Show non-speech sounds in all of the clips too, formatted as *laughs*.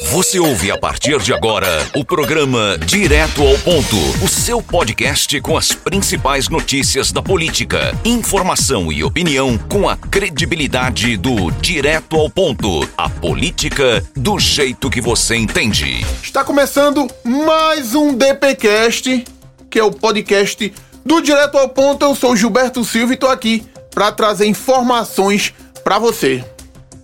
Você ouve a partir de agora o programa Direto ao Ponto, o seu podcast com as principais notícias da política, informação e opinião com a credibilidade do Direto ao Ponto, a política do jeito que você entende. Está começando mais um DPcast, que é o podcast do Direto ao Ponto. Eu sou Gilberto Silva e estou aqui para trazer informações para você.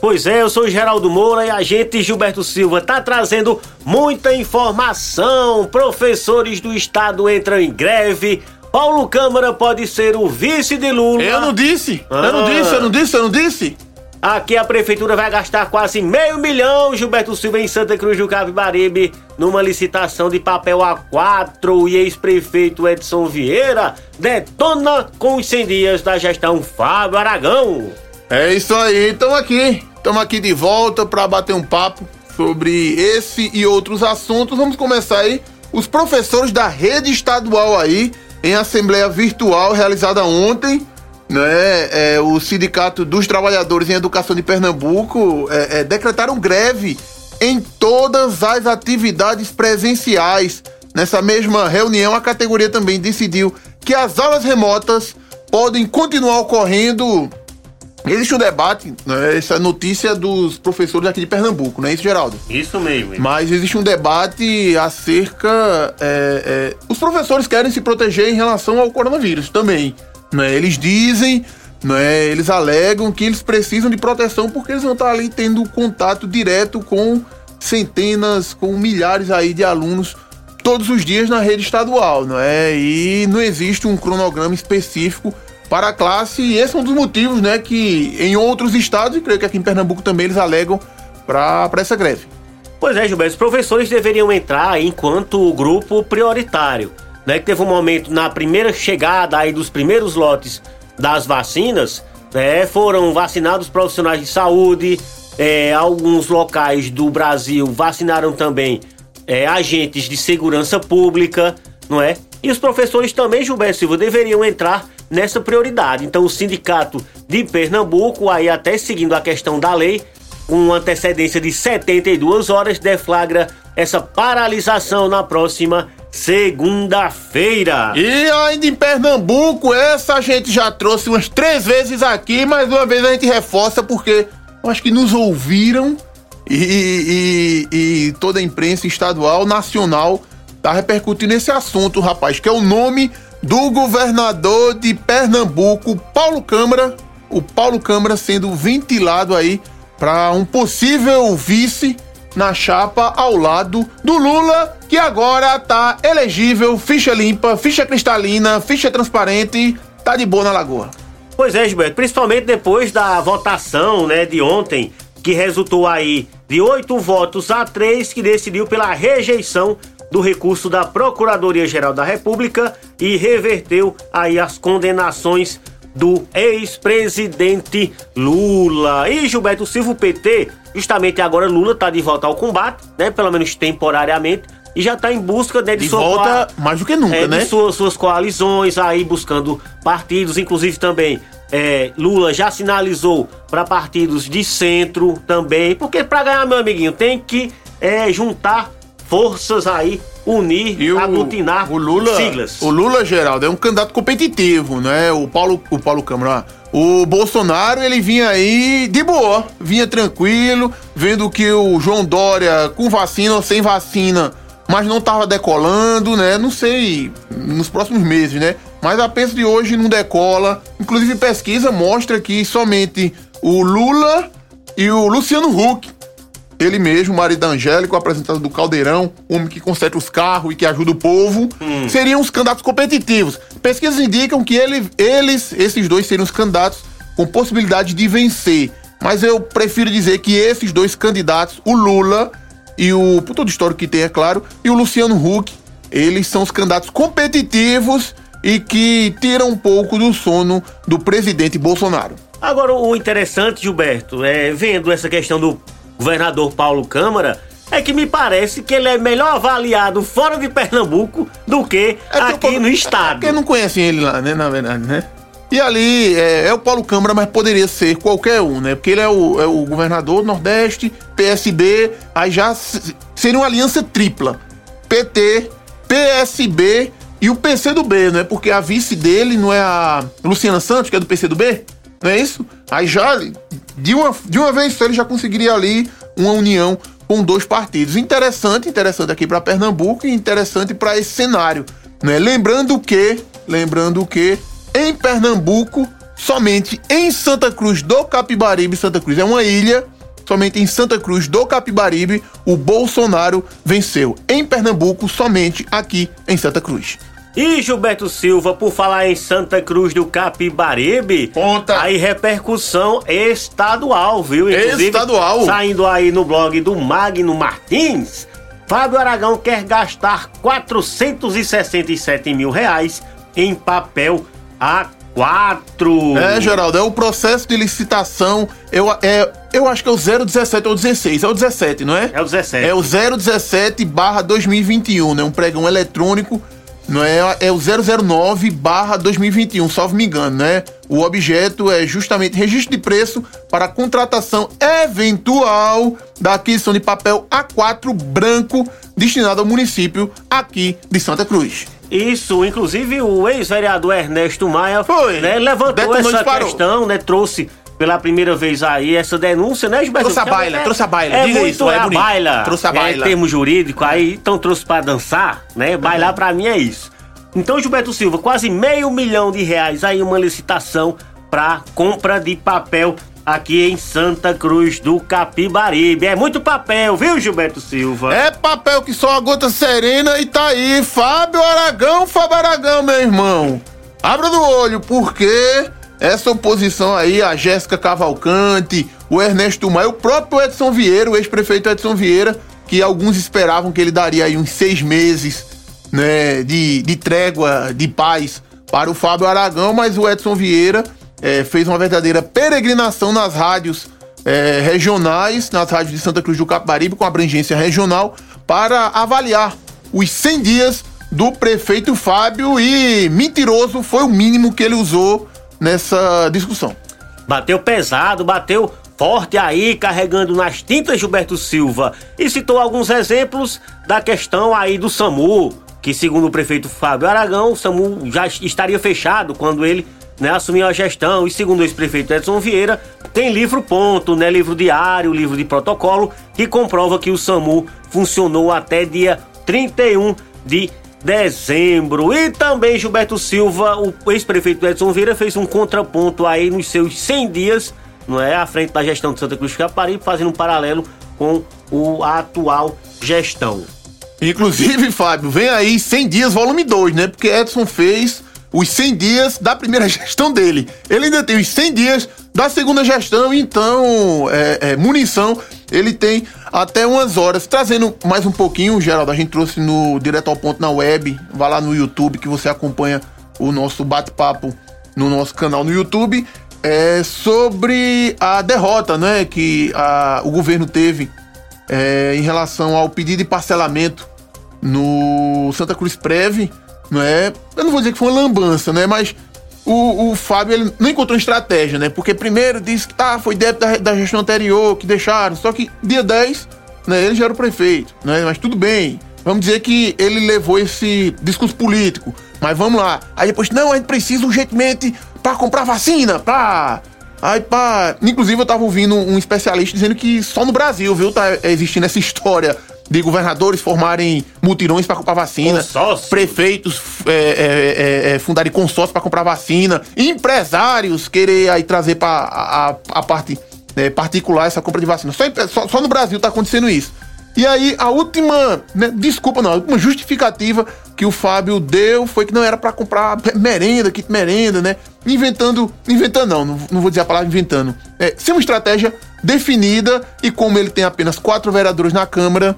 Pois é, eu sou Geraldo Moura e a gente, Gilberto Silva, tá trazendo muita informação. Professores do estado entram em greve. Paulo Câmara pode ser o vice de Lula. Eu não disse, ah. eu não ah. disse, eu não disse, eu não disse. Aqui a prefeitura vai gastar quase meio milhão, Gilberto Silva, em Santa Cruz do Capibaribe, numa licitação de papel A4 e ex-prefeito Edson Vieira detona com os 100 dias da gestão Fábio Aragão. É isso aí, então aqui Estamos aqui de volta para bater um papo sobre esse e outros assuntos. Vamos começar aí. Os professores da rede estadual aí, em assembleia virtual realizada ontem, né, é, o Sindicato dos Trabalhadores em Educação de Pernambuco é, é, decretaram greve em todas as atividades presenciais. Nessa mesma reunião, a categoria também decidiu que as aulas remotas podem continuar ocorrendo Existe um debate, né, essa notícia dos professores aqui de Pernambuco, não é isso, Geraldo? Isso mesmo. Mas existe um debate acerca. É, é, os professores querem se proteger em relação ao coronavírus também. Né? Eles dizem, né, eles alegam que eles precisam de proteção porque eles vão estar ali tendo contato direto com centenas, com milhares aí de alunos todos os dias na rede estadual, não é? E não existe um cronograma específico para a classe. E esse é um dos motivos, né, que em outros estados, e creio que aqui em Pernambuco também, eles alegam para essa greve. Pois é, Gilberto, os professores deveriam entrar enquanto grupo prioritário. Né, que teve um momento na primeira chegada aí dos primeiros lotes das vacinas, né, foram vacinados profissionais de saúde, é, alguns locais do Brasil vacinaram também é, agentes de segurança pública, não é? E os professores também, Gilberto Silva, deveriam entrar nessa prioridade. Então, o sindicato de Pernambuco, aí até seguindo a questão da lei, com antecedência de 72 horas, deflagra essa paralisação na próxima segunda-feira. E ainda em Pernambuco, essa a gente já trouxe umas três vezes aqui, mas uma vez a gente reforça porque eu acho que nos ouviram e, e, e toda a imprensa estadual, nacional, tá repercutindo esse assunto, rapaz, que é o nome do governador de Pernambuco, Paulo Câmara, o Paulo Câmara sendo ventilado aí para um possível vice na chapa ao lado do Lula, que agora tá elegível, ficha limpa, ficha cristalina, ficha transparente, tá de boa na lagoa. Pois é, Gilberto, principalmente depois da votação, né, de ontem, que resultou aí de oito votos a três, que decidiu pela rejeição do recurso da Procuradoria-Geral da República e reverteu aí as condenações do ex-presidente Lula. E Gilberto Silva, o PT, justamente agora Lula está de volta ao combate, né? Pelo menos temporariamente. E já está em busca né, de, de sua volta mais do que nunca, é, né? De suas, suas coalizões aí buscando partidos, inclusive também é, Lula já sinalizou para partidos de centro também, porque para ganhar, meu amiguinho, tem que é, juntar forças aí unir, e o, aglutinar o Lula, siglas. O Lula, Geraldo, é um candidato competitivo, né? O Paulo, o Paulo Câmara, o Bolsonaro, ele vinha aí de boa, vinha tranquilo, vendo que o João Dória, com vacina ou sem vacina, mas não tava decolando, né? Não sei, nos próximos meses, né? Mas a peça de hoje não decola. Inclusive, pesquisa mostra que somente o Lula e o Luciano Huck ele mesmo, marido da Angélica, o apresentador do Caldeirão, homem que conserta os carros e que ajuda o povo, hum. seriam os candidatos competitivos. Pesquisas indicam que ele, eles, esses dois, seriam os candidatos com possibilidade de vencer. Mas eu prefiro dizer que esses dois candidatos, o Lula e o. Por todo histórico que tem, é claro, e o Luciano Huck, eles são os candidatos competitivos e que tiram um pouco do sono do presidente Bolsonaro. Agora, o interessante, Gilberto, é vendo essa questão do governador Paulo Câmara, é que me parece que ele é melhor avaliado fora de Pernambuco do que é aqui no estado. É porque não conhecem ele lá, né, na verdade, né? E ali é, é, o Paulo Câmara, mas poderia ser qualquer um, né? Porque ele é o, é o governador do Nordeste, PSB, aí já seria uma aliança tripla. PT, PSB e o PCdoB, né? Porque a vice dele não é a Luciana Santos, que é do PCdoB? Não é isso? Aí já, de uma, de uma vez só, ele já conseguiria ali uma união com dois partidos. Interessante, interessante aqui para Pernambuco e interessante para esse cenário. Né? Lembrando que, lembrando que em Pernambuco, somente em Santa Cruz do Capibaribe, Santa Cruz é uma ilha, somente em Santa Cruz do Capibaribe, o Bolsonaro venceu. Em Pernambuco, somente aqui em Santa Cruz. E Gilberto Silva, por falar em Santa Cruz do Capibaribe, Ponta. aí repercussão estadual, viu? Inclusive, estadual. Saindo aí no blog do Magno Martins, Fábio Aragão quer gastar 467 mil reais em papel A4. É, Geraldo, é o processo de licitação. Eu, é, eu acho que é o 017 ou 16. É o 17, não é? É o 17. É o 017 barra 2021, né? Um pregão eletrônico não é, é o 009 barra 2021, salvo me engano, né? O objeto é justamente registro de preço para contratação eventual da aquisição de papel A4 branco destinado ao município aqui de Santa Cruz. Isso, inclusive o ex-vereador Ernesto Maia Foi, né, levantou essa disparou. questão, né? Trouxe pela primeira vez aí essa denúncia, né, Gilberto? Trouxe a baila, é, trouxe a baila. É Diga muito isso, é, a baila. Trouxe a baila. É termo jurídico, aí então trouxe para dançar, né? Bailar uhum. para mim é isso. Então, Gilberto Silva, quase meio milhão de reais aí uma licitação para compra de papel aqui em Santa Cruz do Capibaribe. É muito papel, viu, Gilberto Silva? É papel que só a gota serena e tá aí. Fábio Aragão, Fábio Aragão, meu irmão. Abra do olho, porque essa oposição aí, a Jéssica Cavalcante, o Ernesto Maia, o próprio Edson Vieira, o ex-prefeito Edson Vieira, que alguns esperavam que ele daria aí uns seis meses né, de, de trégua, de paz para o Fábio Aragão, mas o Edson Vieira é, fez uma verdadeira peregrinação nas rádios é, regionais, nas rádios de Santa Cruz do Capibaribe, com abrangência regional, para avaliar os 100 dias do prefeito Fábio e mentiroso foi o mínimo que ele usou nessa discussão. Bateu pesado, bateu forte aí, carregando nas tintas Gilberto Silva e citou alguns exemplos da questão aí do SAMU, que segundo o prefeito Fábio Aragão, o SAMU já estaria fechado quando ele né, assumiu a gestão. E segundo o ex-prefeito Edson Vieira, tem livro ponto, né, livro diário, livro de protocolo, que comprova que o SAMU funcionou até dia 31 de dezembro. E também Gilberto Silva, o ex-prefeito Edson Vieira, fez um contraponto aí nos seus 100 dias, não é, à frente da gestão de Santa Cruz de Caparibe, fazendo um paralelo com o, a atual gestão. Inclusive, Fábio, vem aí 100 dias, volume 2, né? Porque Edson fez os 100 dias da primeira *laughs* gestão dele. Ele ainda tem os 100 dias da segunda gestão, então, é, é, munição, ele tem até umas horas. Trazendo mais um pouquinho, Geraldo, a gente trouxe no Direto ao Ponto na web, vá lá no YouTube que você acompanha o nosso bate-papo no nosso canal no YouTube, é sobre a derrota, né, que a, o governo teve é, em relação ao pedido de parcelamento no Santa Cruz Preve, não é? Eu não vou dizer que foi uma lambança, né? Mas o, o Fábio ele não encontrou estratégia, né? Porque primeiro disse que tá, foi débito da, da gestão anterior, que deixaram, só que dia 10, né, ele já era o prefeito, né? Mas tudo bem. Vamos dizer que ele levou esse discurso político. Mas vamos lá. Aí depois, não, a gente precisa urgentemente para comprar vacina, pra. Aí, pá. Inclusive, eu tava ouvindo um especialista dizendo que só no Brasil, viu, tá existindo essa história de governadores formarem mutirões para comprar vacina, consórcio. prefeitos é, é, é, é fundarem consórcio para comprar vacina, empresários querer aí trazer para a, a, parte né, particular essa compra de vacina. Só, só, só no Brasil está acontecendo isso. E aí, a última, né, desculpa não, a última justificativa que o Fábio deu foi que não era para comprar merenda, kit merenda, né? Inventando, inventando não, não, não vou dizer a palavra inventando. É, sem uma estratégia definida e como ele tem apenas quatro vereadores na Câmara,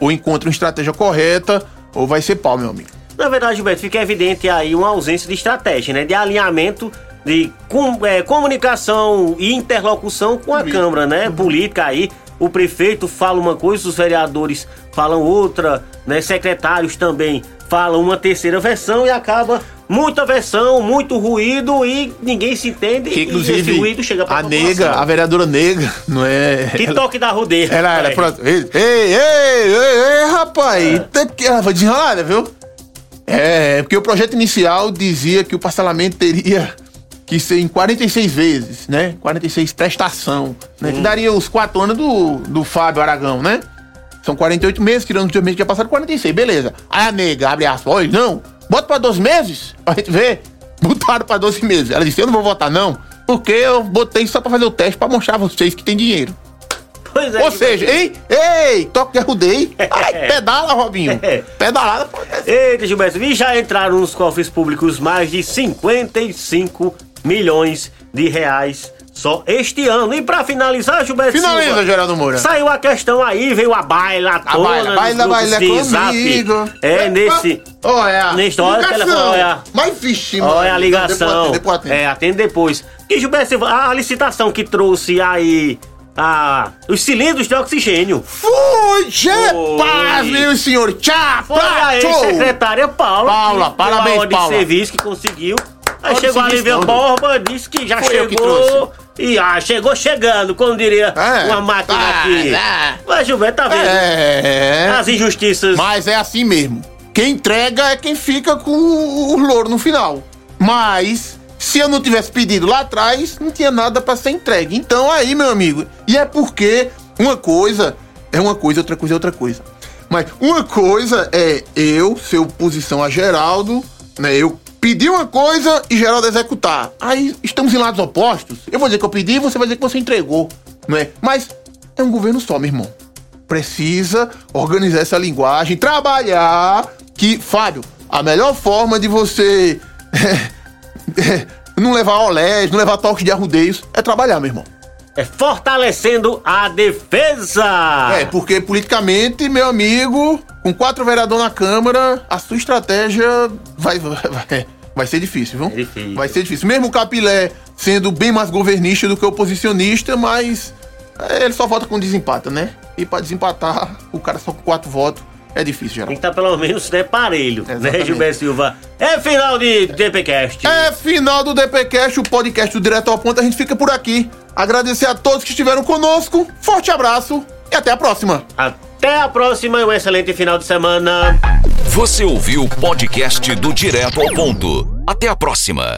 ou encontra uma estratégia correta, ou vai ser pau, meu amigo. Na verdade, Gilberto, fica evidente aí uma ausência de estratégia, né? De alinhamento de com, é, comunicação e interlocução com a Câmara, né? Política aí. O prefeito fala uma coisa, os vereadores falam outra, né? Secretários também falam uma terceira versão e acaba muita versão, muito ruído e ninguém se entende. Que, inclusive, e esse ruído chega pra a nega, a vereadora nega, não é? Que toque da rudeira. Ela era, pronto. Ei, ei, ei, ei, ei rapaz, é. ela foi desenrolada, viu? É, porque o projeto inicial dizia que o parcelamento teria que ser em 46 vezes, né? 46 prestação, né? Hum. Que daria os quatro anos do, do Fábio Aragão, né? São 48 meses, tirando os dois meses que já passaram, 46, beleza. Aí a nega abre aspas, olha, não, bota pra 12 meses, pra gente ver. *laughs* Botaram pra 12 meses. Ela disse, eu não vou votar não, porque eu botei só pra fazer o teste pra mostrar a vocês que tem dinheiro. Pois é. Ou seja, ei, ei, toque de arrudei. *laughs* Ai, pedala, Robinho. *laughs* Pedalada. Eita, Gilberto, e já entraram nos cofres públicos mais de 55 milhões de reais só este ano. E pra finalizar, Gilberto Finaliza, Silva, Geraldo Moura. Saiu a questão aí, veio a baila toda. A baila, baila, baila comigo. É, nesse... Olha, neste hora, telefone, olha. Mas vixe, mano. Olha a ligação. Depois depois atende. É, atende depois. E Gilberto Silva, a licitação que trouxe aí ah, os cilindros de oxigênio. Fui, paz, meu senhor. Tchau, Foi a ex-secretária Paula. Paula, parabéns, de Paula. serviço que conseguiu. Aí chegou a Lívia Borba, disse que já Foi chegou. E ah, chegou chegando, como diria é, uma máquina tá, aqui. Tá. Mas Gilberto tá vendo? É. As injustiças. Mas é assim mesmo. Quem entrega é quem fica com o louro no final. Mas se eu não tivesse pedido lá atrás, não tinha nada para ser entregue. Então aí, meu amigo, e é porque uma coisa é uma coisa, outra coisa é outra coisa. Mas uma coisa é eu ser oposição a Geraldo, né? Eu pedir uma coisa e Geraldo executar. Aí estamos em lados opostos. Eu vou dizer que eu pedi, você vai dizer que você entregou, não é? Mas é um governo só, meu irmão. Precisa organizar essa linguagem, trabalhar que, Fábio, a melhor forma de você *laughs* não levar olés, não levar toques de arrudeios, é trabalhar, meu irmão. É fortalecendo a defesa. É, porque politicamente, meu amigo, com quatro vereadores na Câmara, a sua estratégia vai, vai, vai ser difícil, viu? É difícil. Vai ser difícil. Mesmo o Capilé sendo bem mais governista do que oposicionista, mas é, ele só vota com desempata, né? E para desempatar, o cara só com quatro votos é difícil, geral. Tem que estar tá pelo menos né, parelho, né, Exatamente. né, Gilberto Silva? É final de DPcast. É final do DPcast, o podcast do Direto ao Ponto. A gente fica por aqui. Agradecer a todos que estiveram conosco. Forte abraço e até a próxima. Até a próxima e um excelente final de semana. Você ouviu o podcast do Direto ao Ponto. Até a próxima.